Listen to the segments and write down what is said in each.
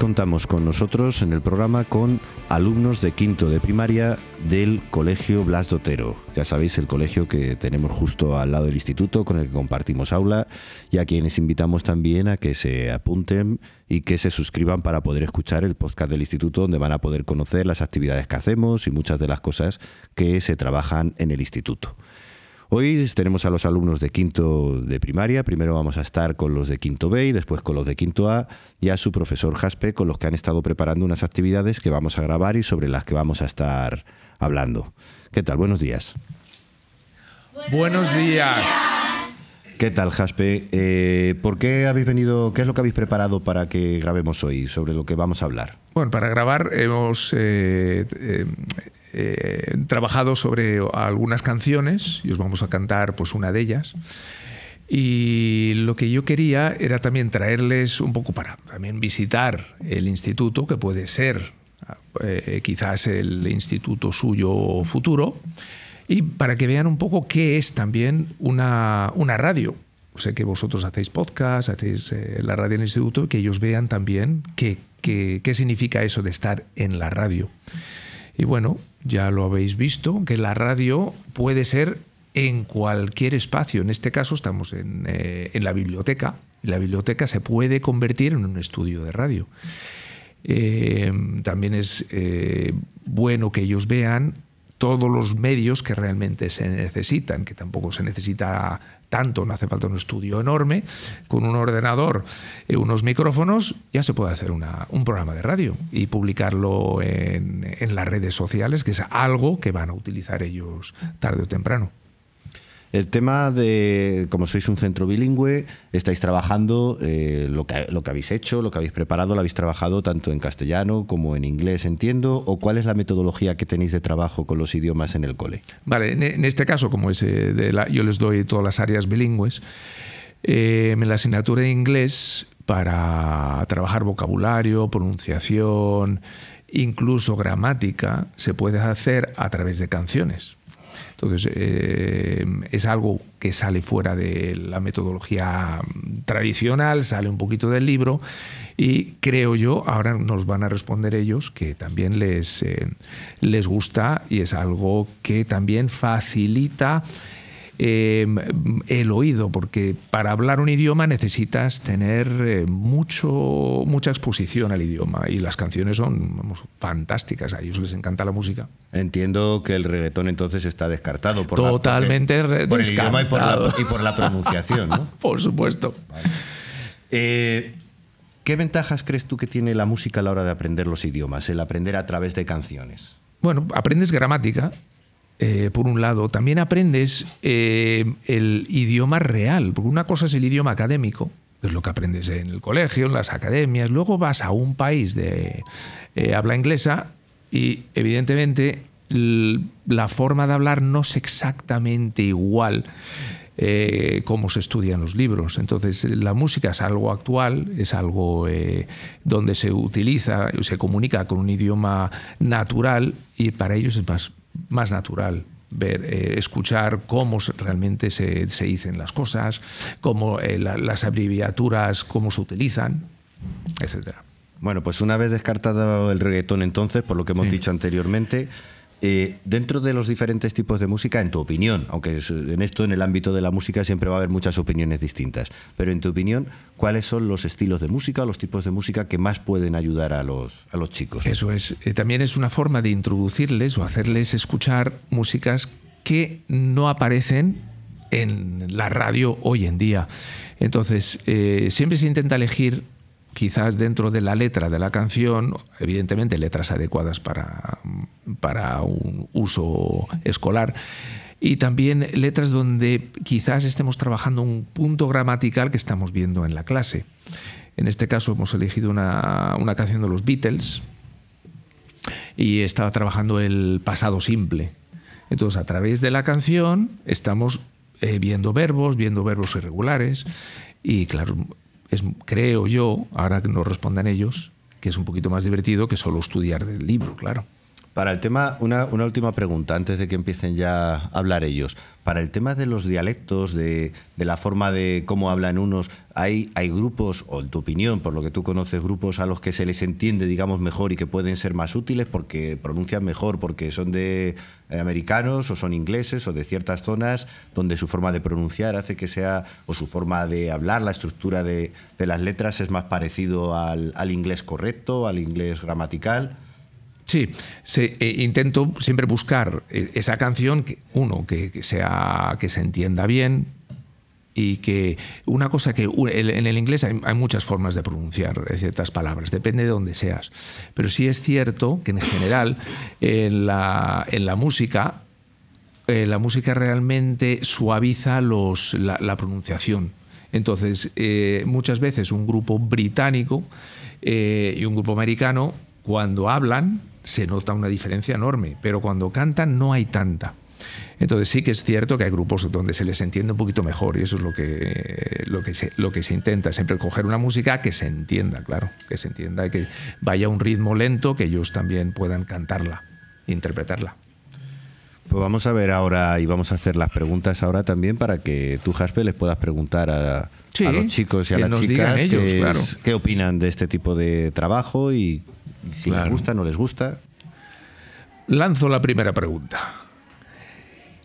Contamos con nosotros en el programa con alumnos de quinto de primaria del Colegio Blas Dotero. Ya sabéis, el colegio que tenemos justo al lado del instituto con el que compartimos aula y a quienes invitamos también a que se apunten y que se suscriban para poder escuchar el podcast del instituto donde van a poder conocer las actividades que hacemos y muchas de las cosas que se trabajan en el instituto. Hoy tenemos a los alumnos de quinto de primaria. Primero vamos a estar con los de quinto B y después con los de quinto A y a su profesor Jaspe con los que han estado preparando unas actividades que vamos a grabar y sobre las que vamos a estar hablando. ¿Qué tal? Buenos días. Buenos días. ¿Qué tal, Jaspe? Eh, ¿Por qué habéis venido? ¿Qué es lo que habéis preparado para que grabemos hoy sobre lo que vamos a hablar? Bueno, para grabar hemos eh, eh, eh, trabajado sobre algunas canciones y os vamos a cantar pues una de ellas. Y lo que yo quería era también traerles un poco para también visitar el instituto, que puede ser eh, quizás el instituto suyo futuro, y para que vean un poco qué es también una, una radio. Sé que vosotros hacéis podcast, hacéis eh, la radio en el instituto, que ellos vean también qué, qué, qué significa eso de estar en la radio. Y bueno, ya lo habéis visto, que la radio puede ser en cualquier espacio. En este caso estamos en, eh, la biblioteca la biblioteca se puede convertir en un estudio de radio. Eh, también es eh, bueno que ellos vean todos los medios que realmente se necesitan, que tampoco se necesita tanto, no hace falta un estudio enorme, con un ordenador y unos micrófonos ya se puede hacer un programa de radio y publicarlo en las redes sociales, que es algo que van a utilizar ellos tarde o temprano. El tema de, como sois un centro bilingüe, estáis trabajando eh, lo, que, lo que habéis hecho, lo que habéis preparado, lo habéis trabajado tanto en castellano como en inglés, entiendo, o cuál es la metodología que tenéis de trabajo con los idiomas en el cole. Vale, en, este caso, como es eh, de la, yo les doy todas las áreas bilingües, eh, en la asignatura de inglés para trabajar vocabulario, pronunciación, incluso gramática, se puede hacer a través de canciones. Entonces, eh, es algo que sale fuera de la metodología tradicional, sale un poquito del libro y creo yo, ahora nos van a responder ellos, que también les, eh, les gusta y es algo que también facilita Em, el oído, porque para hablar un idioma necesitas tener eh, mucho, mucha exposición al idioma y las canciones son fantásticas, a ellos les encanta la música. Entiendo que el reggaetón entonces está descartado por Totalmente la, por el idioma y por la, y por la pronunciación, ¿no? por supuesto. Eh, ¿Qué ventajas crees tú que tiene la música a la hora de aprender los idiomas, el aprender a través de canciones? Bueno, aprendes gramática, eh, por un lado, también aprendes eh, el idioma real, porque una cosa es el idioma académico, que es lo que aprendes en el colegio, en las academias, luego vas a un país de eh, habla inglesa y evidentemente la forma de hablar no es exactamente igual. como se estudian los libros. Entonces, la música es algo actual, es algo donde se utiliza, se comunica con un idioma natural y para ellos es más, más natural ver, eh, escuchar cómo realmente se, se, dicen las cosas, cómo eh, las abreviaturas, cómo se utilizan, etcétera. Bueno, pues una vez descartado el reggaetón entonces, por lo que hemos dicho anteriormente, eh, dentro de los diferentes tipos de música, en tu opinión, aunque en esto, en el ámbito de la música, siempre va a haber muchas opiniones distintas, pero en tu opinión, ¿cuáles son los estilos de música los tipos de música que más pueden ayudar a los, a los chicos? Eso es. Eh, también es una forma de introducirles o hacerles escuchar músicas que no aparecen en la radio hoy en día. Entonces, eh, siempre se intenta elegir quizás dentro de la letra de la canción, evidentemente letras adecuadas para, para un uso escolar, y también letras donde quizás estemos trabajando un punto gramatical que estamos viendo en la clase. En este caso hemos elegido una, una canción de los Beatles y estaba trabajando el pasado simple. Entonces, a través de la canción estamos eh, viendo verbos, viendo verbos irregulares y, claro, es, creo yo, ahora que nos respondan ellos, que es un poquito más divertido que solo estudiar del libro, claro. Para el tema, una, última pregunta antes de que empiecen ya a hablar ellos. Para el tema de los dialectos, de, de, la forma de cómo hablan unos, ¿hay, ¿hay grupos, o en tu opinión, por lo que tú conoces, grupos a los que se les entiende, digamos, mejor y que pueden ser más útiles porque pronuncian mejor, porque son de eh, americanos o son ingleses o de ciertas zonas donde su forma de pronunciar hace que sea, o su forma de hablar, la estructura de, de las letras es más parecido al, al inglés correcto, al inglés gramatical? Sí, se, eh, intento siempre buscar eh, esa canción, que, uno, que, sea, que se entienda bien y que una cosa que en el inglés hay, muchas formas de pronunciar ciertas palabras, depende de dónde seas, pero sí es cierto que en general en la, en la música, eh, la música realmente suaviza los, la, la pronunciación. Entonces, eh, muchas veces un grupo británico y un grupo americano, cuando hablan, se nota una diferencia enorme, pero cuando cantan no hay tanta. Entonces sí que es cierto que hay grupos donde se les entiende un poquito mejor y eso es lo que, lo que, se, lo que se intenta, siempre coger una música que se entienda, claro, que se entienda que vaya a un ritmo lento que ellos también puedan cantarla, interpretarla. Pues vamos a ver ahora y vamos a hacer las preguntas ahora también para que tú, Jasper, les puedas preguntar a, sí, a los chicos y a las chicas ellos, qué, claro. qué, opinan de este tipo de trabajo y, y si claro. les gusta o no les gusta. Lanzo la primera pregunta.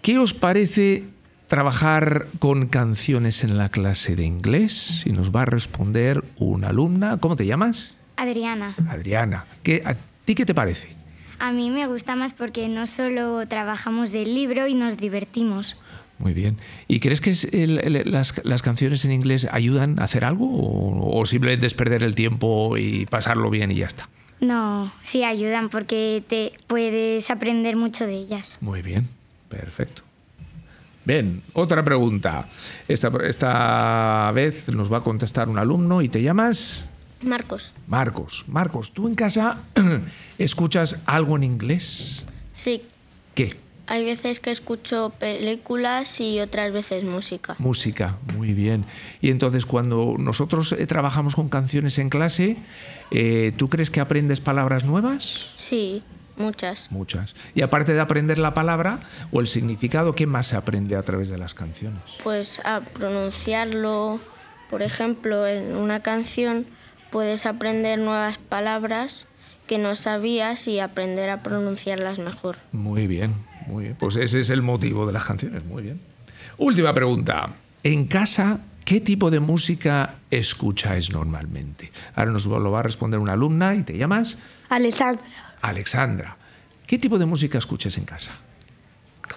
¿Qué os parece trabajar con canciones en la clase de inglés? Y nos va a responder una alumna. ¿Cómo te llamas? Adriana. Adriana. ¿Qué, ¿A ti qué te parece? A mí me gusta más porque no solo trabajamos del libro y nos divertimos. Muy bien. ¿Y crees que es el, el, las, las, canciones en inglés ayudan a hacer algo o, o, simplemente es perder el tiempo y pasarlo bien y ya está? No, sí ayudan porque te puedes aprender mucho de ellas. Muy bien. Perfecto. Bien, otra pregunta. Esta, esta vez nos va a contestar un alumno y te llamas... Marcos. Marcos. Marcos, ¿tú en casa escuchas algo en inglés? Sí. ¿Qué? Hay veces que escucho películas y otras veces música. Música, muy bien. Y entonces cuando nosotros eh, trabajamos con canciones en clase, eh, ¿tú crees que aprendes palabras nuevas? Sí. Muchas. Muchas. Y aparte de aprender la palabra o el significado, ¿qué más se aprende a través de las canciones? Pues a pronunciarlo. Por ejemplo, en una canción puedes aprender nuevas palabras que no sabías y aprender a pronunciarlas mejor. Muy bien, muy bien. Pues ese es el motivo de las canciones. Muy bien. Última pregunta. En casa, ¿qué tipo de música escucháis normalmente? Ahora nos lo va a responder una alumna y te llamas. Alessandra. Alexandra, ¿qué tipo de música escuchas en casa?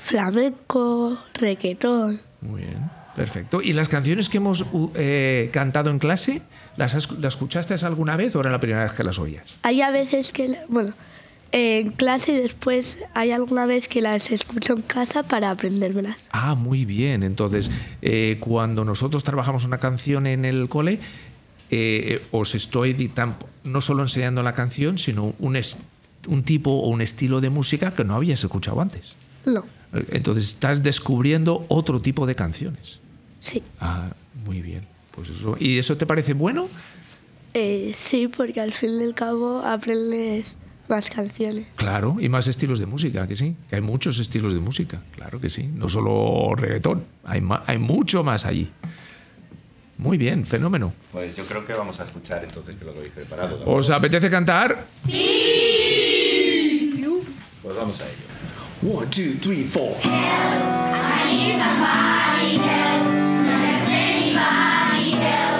Flamenco, reggaetón. Muy bien, perfecto. ¿Y las canciones que hemos eh, cantado en clase, ¿las, ¿las, escuchaste alguna vez o era la primera vez que las oías? Hay a veces que, bueno, en clase y después hay alguna vez que las escucho en casa para aprendérmelas. Ah, muy bien. Entonces, eh, cuando nosotros trabajamos una canción en el cole, eh, os estoy no solo enseñando la canción, sino un, un tipo o un estilo de música que no habías escuchado antes. No. Entonces estás descubriendo otro tipo de canciones. Sí. Ah, muy bien. Pues eso. ¿Y eso te parece bueno? Eh, sí, porque al fin y al cabo aprendes más canciones. Claro, y más estilos de música, que sí. Que hay muchos estilos de música, claro que sí. No solo reggaetón, hay, hay mucho más allí. Muy bien, fenómeno. Pues yo creo que vamos a escuchar entonces que lo habéis preparado. ¿no? ¿Os apetece cantar? Sí. Pues vamos a ello. One, two, three, four. Help, I need somebody help. Maribel.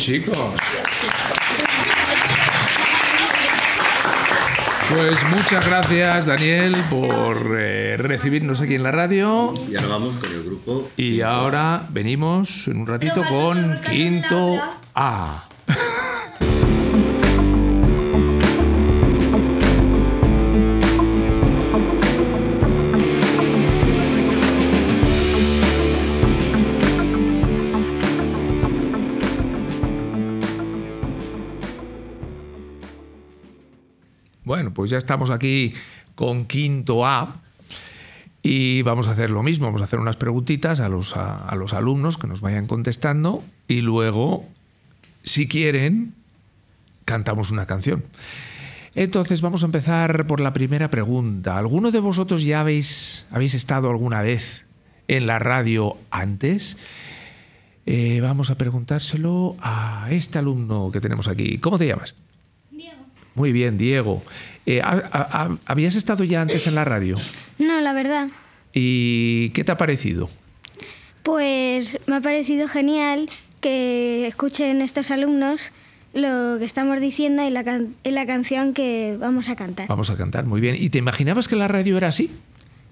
Chicos. Pues muchas gracias, Daniel, por eh, recibirnos aquí en la radio. Y ahora vamos con el grupo. Y ahora venimos en un ratito con Quinto A. Bueno, pues ya estamos aquí con Quinto A. Y vamos a hacer lo mismo, vamos a hacer unas preguntitas a los, a, los alumnos que nos vayan contestando y luego, si quieren, cantamos una canción. Entonces vamos a empezar por la primera pregunta. ¿Alguno de vosotros ya habéis, habéis estado alguna vez en la radio antes? Eh, vamos a preguntárselo a este alumno que tenemos aquí. ¿Cómo te llamas? Muy bien, Diego. Eh, ¿ha- ha- ha- ¿Habías estado ya antes en la radio? No, la verdad. ¿Y qué te ha parecido? Pues me ha parecido genial que escuchen estos alumnos lo que estamos diciendo y la, can- y la canción que vamos a cantar. Vamos a cantar, muy bien. ¿Y te imaginabas que la radio era así?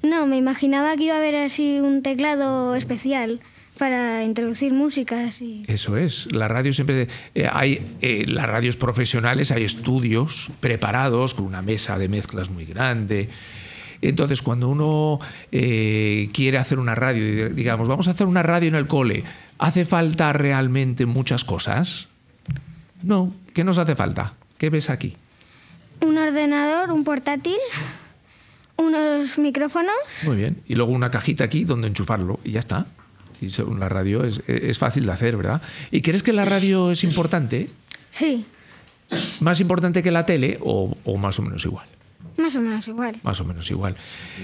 No, me imaginaba que iba a haber así un teclado especial para introducir músicas y... Eso es. La radio siempre. eh, hay eh, las radios profesionales, hay estudios preparados con una mesa de mezclas muy grande. Entonces, cuando uno eh, quiere hacer una radio, digamos, vamos a hacer una radio en el cole, ¿hace falta realmente muchas cosas? No. ¿Qué nos hace falta? ¿Qué ves aquí? Un ordenador, un portátil, unos micrófonos. Muy bien. Y luego una cajita aquí donde enchufarlo y ya está. Y según la radio es, es fácil de hacer, ¿verdad? ¿Y crees que la radio es importante? Sí, ¿Más importante que la tele o, o más o menos igual? más o menos igual. Más o menos igual.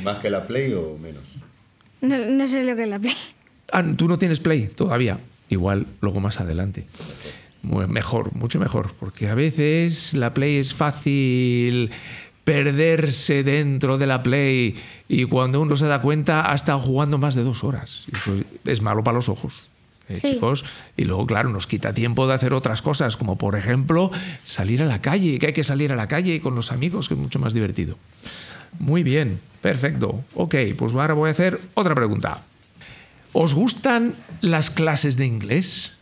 ¿Más que la Play o menos? No, no sé lo que es la Play. Ah, tú no tienes Play todavía. Igual luego más adelante. Mejor, mucho mejor. Porque a veces la Play es fácil perderse dentro de la Play y cuando uno se da cuenta ha estado jugando más de dos horas. Eso es malo para los ojos. ¿eh, Sí. chicos? Y luego, claro, nos quita tiempo de hacer otras cosas, como por ejemplo salir a la calle, que hay que salir a la calle con los amigos, que es mucho más divertido. Muy bien, perfecto. Ok, pues ahora voy a hacer otra pregunta. ¿Os gustan las clases de inglés?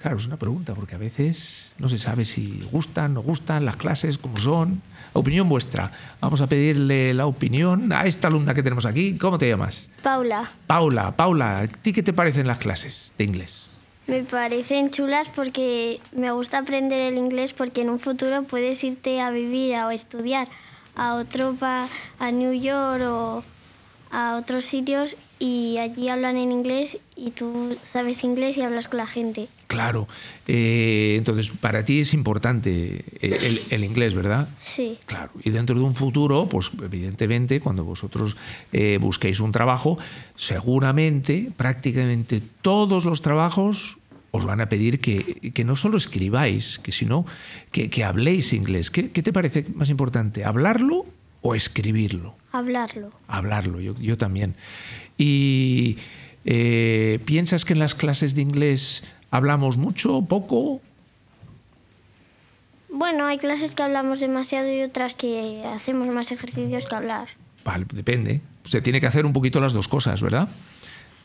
Claro, es una pregunta, porque a veces no se sabe si gustan, no gustan las clases, cómo son. Opinión vuestra. Vamos a pedirle la opinión a esta alumna que tenemos aquí. ¿Cómo te llamas? Paula, Paula, Paula, ¿a ti qué te parecen las clases de inglés? me parecen chulas porque me gusta aprender el inglés porque en un futuro puedes irte a vivir o a estudiar a otro pa- a New York o a otros sitios y allí hablan en inglés y tú sabes inglés y hablas con la gente. Claro. Eh, entonces, para ti es importante eh, el, el inglés, ¿verdad? Sí. Claro, y dentro de un futuro, pues evidentemente, cuando vosotros eh, busquéis un trabajo, seguramente, prácticamente todos los trabajos os van a pedir que, que no solo escribáis, que sino que, que habléis inglés. ¿Qué, qué te parece más importante, hablarlo o escribirlo? Hablarlo. Hablarlo, yo, yo también. ¿Y eh, piensas que en las clases de inglés hablamos mucho, poco? Bueno, hay clases que hablamos demasiado y otras que hacemos más ejercicios que hablar. Vale, depende. Se tiene que hacer un poquito las dos cosas, ¿verdad?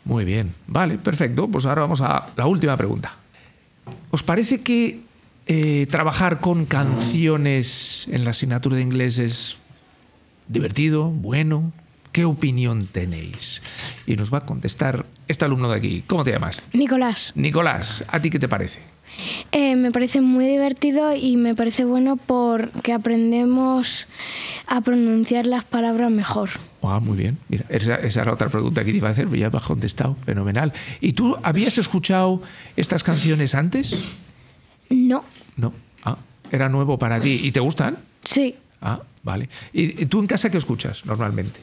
Muy bien. Vale, perfecto. Pues ahora vamos a la última pregunta. ¿Os parece que eh, trabajar con canciones en la asignatura de inglés es divertido, bueno? ¿Qué opinión tenéis? Y nos va a contestar este alumno de aquí. ¿Cómo te llamas? Nicolás, Nicolás, ¿a ti qué te parece? eh, me parece muy divertido y me parece bueno porque aprendemos a pronunciar las palabras mejor. Ah, muy bien. Mira, esa, esa era otra pregunta que te iba a hacer, pero ya me has contestado. Fenomenal. ¿Y tú habías escuchado estas canciones antes? No, No. Ah, era nuevo para ti. ¿Y te gustan? sí, Ah, vale. ¿Y tú en casa qué escuchas normalmente?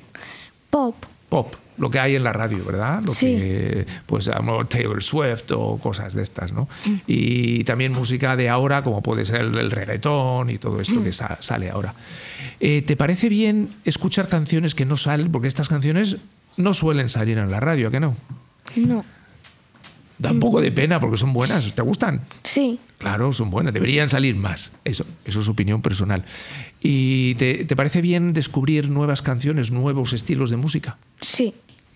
pop, Pop, lo que hay en la radio, ¿verdad? Lo Sí. que, pues, a Taylor Swift o cosas de estas, ¿no? Y también música de ahora, como puede ser el, reggaetón y todo esto que sa- sale ahora. Eh, ¿Te parece bien escuchar canciones que no salen? Porque estas canciones no suelen salir en la radio, ¿a que no? no, Da un poco de pena porque son buenas. ¿Te gustan? Sí, Claro, son buenas. Deberían salir más. Eso, eso es opinión personal. ¿Y te, te parece bien descubrir nuevas canciones, nuevos estilos de música? sí.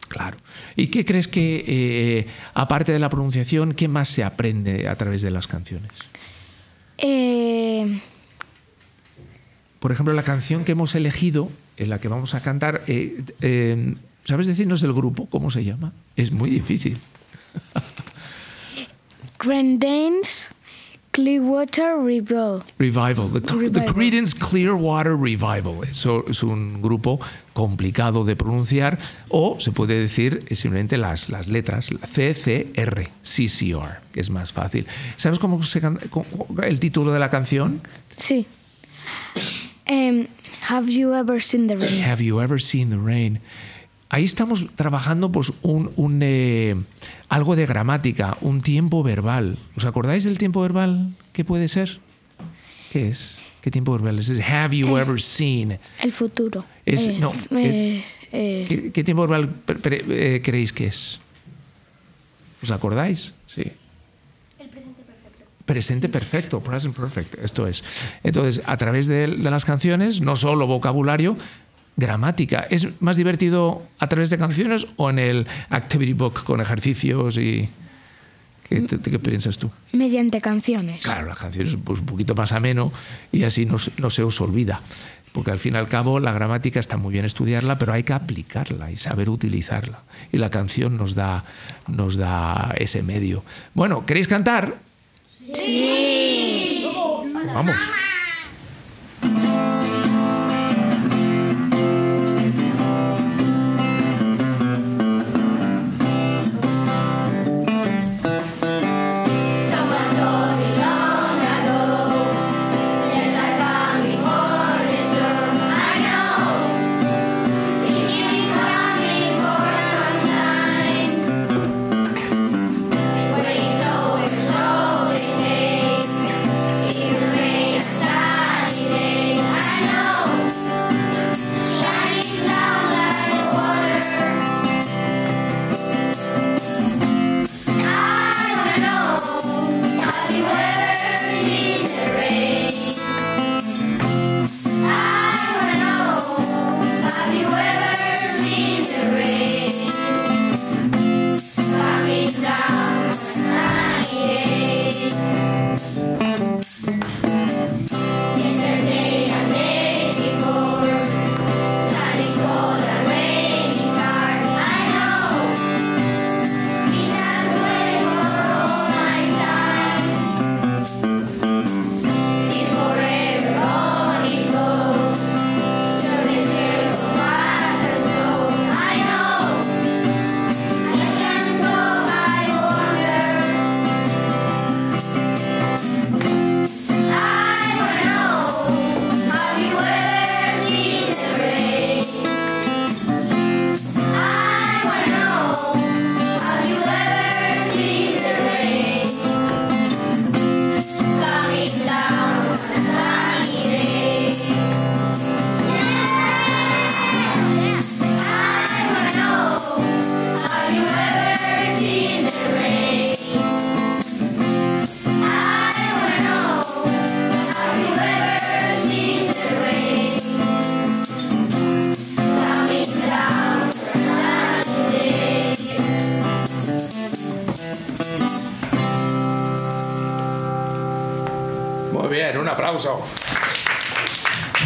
Claro. ¿Y qué crees que, eh, aparte de la pronunciación, qué más se aprende a través de las canciones? Eh, Por ejemplo, la canción que hemos elegido, en la que vamos a cantar, eh, eh, ¿sabes decirnos el grupo? ¿Cómo se llama? Es muy difícil. Grandane's Clearwater Revival. Revival, the, the Revival. Creedence Clearwater Revival. Eso es un grupo complicado de pronunciar o se puede decir simplemente las, las letras, CCR, CCR, que es más fácil. ¿Sabes cómo se can- el título de la canción? Sí. Em, have you ever seen the rain? Have you ever seen the rain? Ahí estamos trabajando pues un, un, eh, algo de gramática, un tiempo verbal. ¿Os acordáis del tiempo verbal? ¿Qué puede ser? ¿Qué es? ¿Qué tiempo verbal es? Es have you ever seen? El futuro. Es- Eh, no, es- eh, ¿Qué, qué tiempo verbal pre- pre- eh, creéis que es? ¿Os acordáis? Sí. Presente perfecto, present perfect, esto es. Entonces, a través de, de las canciones, no solo vocabulario, gramática. ¿Es más divertido a través de canciones o en el activity book con ejercicios y... ¿Qué, te- qué piensas tú? mediante canciones. Claro, las canciones pues, un poquito más ameno y así no, se- no se os olvida. Porque al fin y al cabo la gramática está muy bien estudiarla, pero hay que aplicarla y saber utilizarla. Y la canción nos da, nos da ese medio. Bueno, ¿queréis cantar? Sí. Vamos. Aplauso.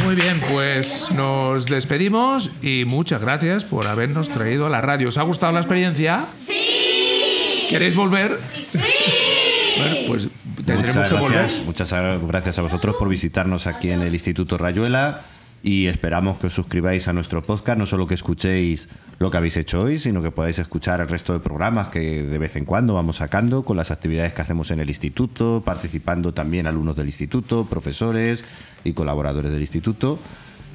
Muy bien, pues nos despedimos y muchas gracias por habernos traído a la radio. ¿Os ha gustado la experiencia? Sí. ¿Queréis volver? Sí. Bueno, pues tendremos Muchas que volver. muchas gracias a vosotros por visitarnos aquí en el Instituto Rayuela y esperamos que os suscribáis a nuestro podcast, no solo que escuchéis lo que habéis hecho hoy, sino que podáis escuchar el resto de programas que de vez en cuando vamos sacando con las actividades que hacemos en el instituto, participando también alumnos del instituto, profesores y colaboradores del instituto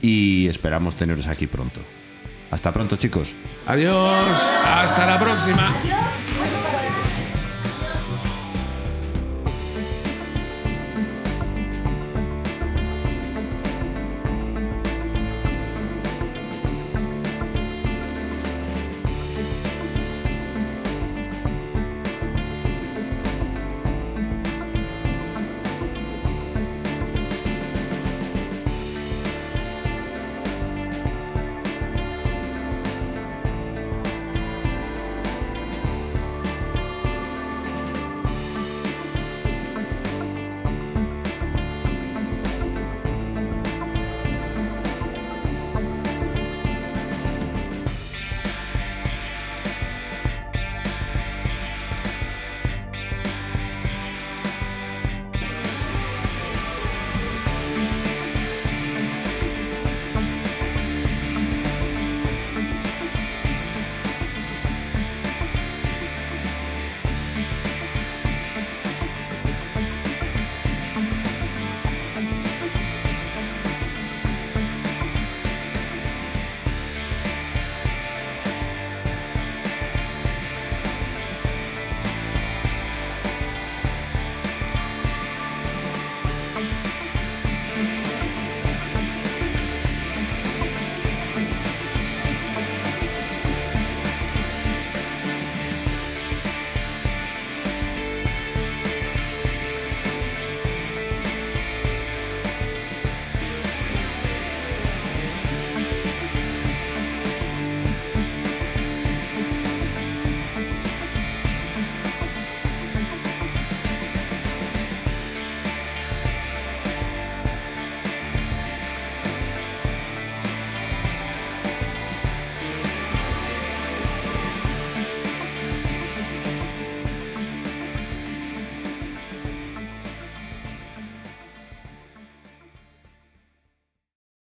y esperamos teneros aquí pronto. Hasta pronto chicos. Adiós. Hasta la próxima. Adiós.